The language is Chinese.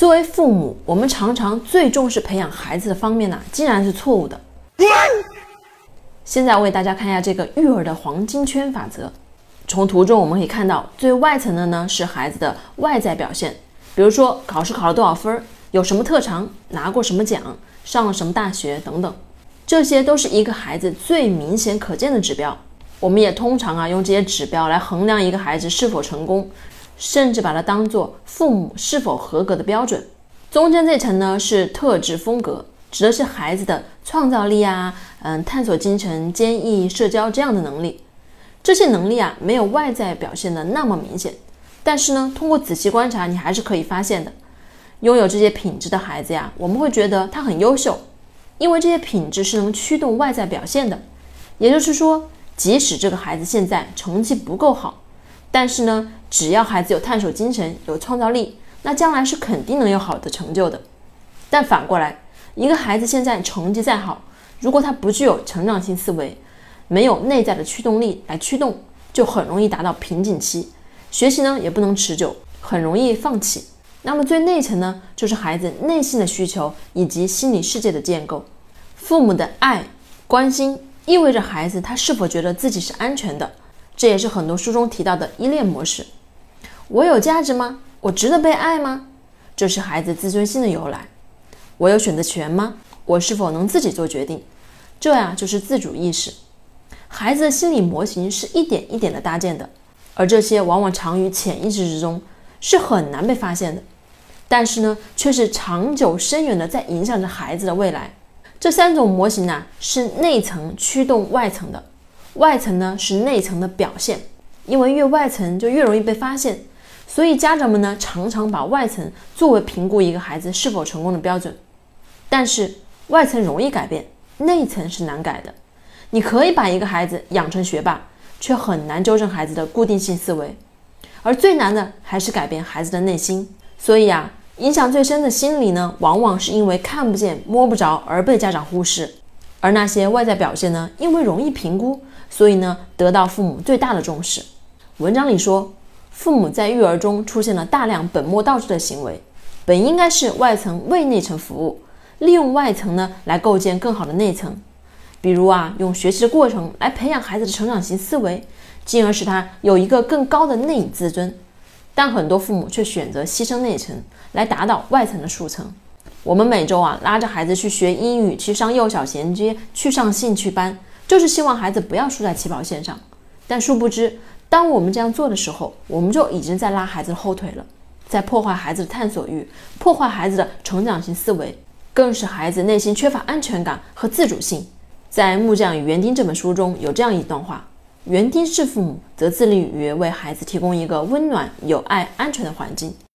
作为父母，我们常常最重视培养孩子的方面呢，竟然是错误的。现在我给大家看一下这个育儿的黄金圈法则。从图中我们可以看到，最外层的呢是孩子的外在表现，比如说考试考了多少分，有什么特长，拿过什么奖，上了什么大学等等，这些都是一个孩子最明显可见的指标。我们也通常啊用这些指标来衡量一个孩子是否成功，甚至把它当做父母是否合格的标准。中间这层呢是特质风格。指的是孩子的创造力啊，嗯，探索精神、坚毅、社交这样的能力。这些能力啊，没有外在表现的那么明显，但是呢，通过仔细观察，你还是可以发现的。拥有这些品质的孩子呀，我们会觉得他很优秀，因为这些品质是能驱动外在表现的。也就是说，即使这个孩子现在成绩不够好，但是呢，只要孩子有探索精神、有创造力，那将来是肯定能有好的成就的。但反过来，一个孩子现在成绩再好，如果他不具有成长性思维，没有内在的驱动力来驱动，就很容易达到瓶颈期，学习呢也不能持久，很容易放弃。那么最内层呢，就是孩子内心的需求以及心理世界的建构。父母的爱、关心，意味着孩子他是否觉得自己是安全的，这也是很多书中提到的依恋模式。我有价值吗？我值得被爱吗？这是孩子自尊心的由来。我有选择权吗？我是否能自己做决定？这呀就是自主意识。孩子的心理模型是一点一点的搭建的，而这些往往藏于潜意识之中，是很难被发现的。但是呢，却是长久深远的在影响着孩子的未来。这三种模型呢，是内层驱动外层的，外层呢是内层的表现。因为越外层就越容易被发现，所以家长们呢常常把外层作为评估一个孩子是否成功的标准。但是外层容易改变，内层是难改的。你可以把一个孩子养成学霸，却很难纠正孩子的固定性思维。而最难的还是改变孩子的内心。所以啊，影响最深的心理呢，往往是因为看不见、摸不着而被家长忽视。而那些外在表现呢，因为容易评估，所以呢，得到父母最大的重视。文章里说，父母在育儿中出现了大量本末倒置的行为，本应该是外层为内层服务。利用外层呢来构建更好的内层，比如啊，用学习的过程来培养孩子的成长型思维，进而使他有一个更高的内自尊。但很多父母却选择牺牲内层来达到外层的速成。我们每周啊拉着孩子去学英语，去上幼小衔接，去上兴趣班，就是希望孩子不要输在起跑线上。但殊不知，当我们这样做的时候，我们就已经在拉孩子的后腿了，在破坏孩子的探索欲，破坏孩子的成长型思维。更使孩子内心缺乏安全感和自主性。在《木匠与园丁》这本书中有这样一段话：园丁式父母则致力于为孩子提供一个温暖、有爱、安全的环境。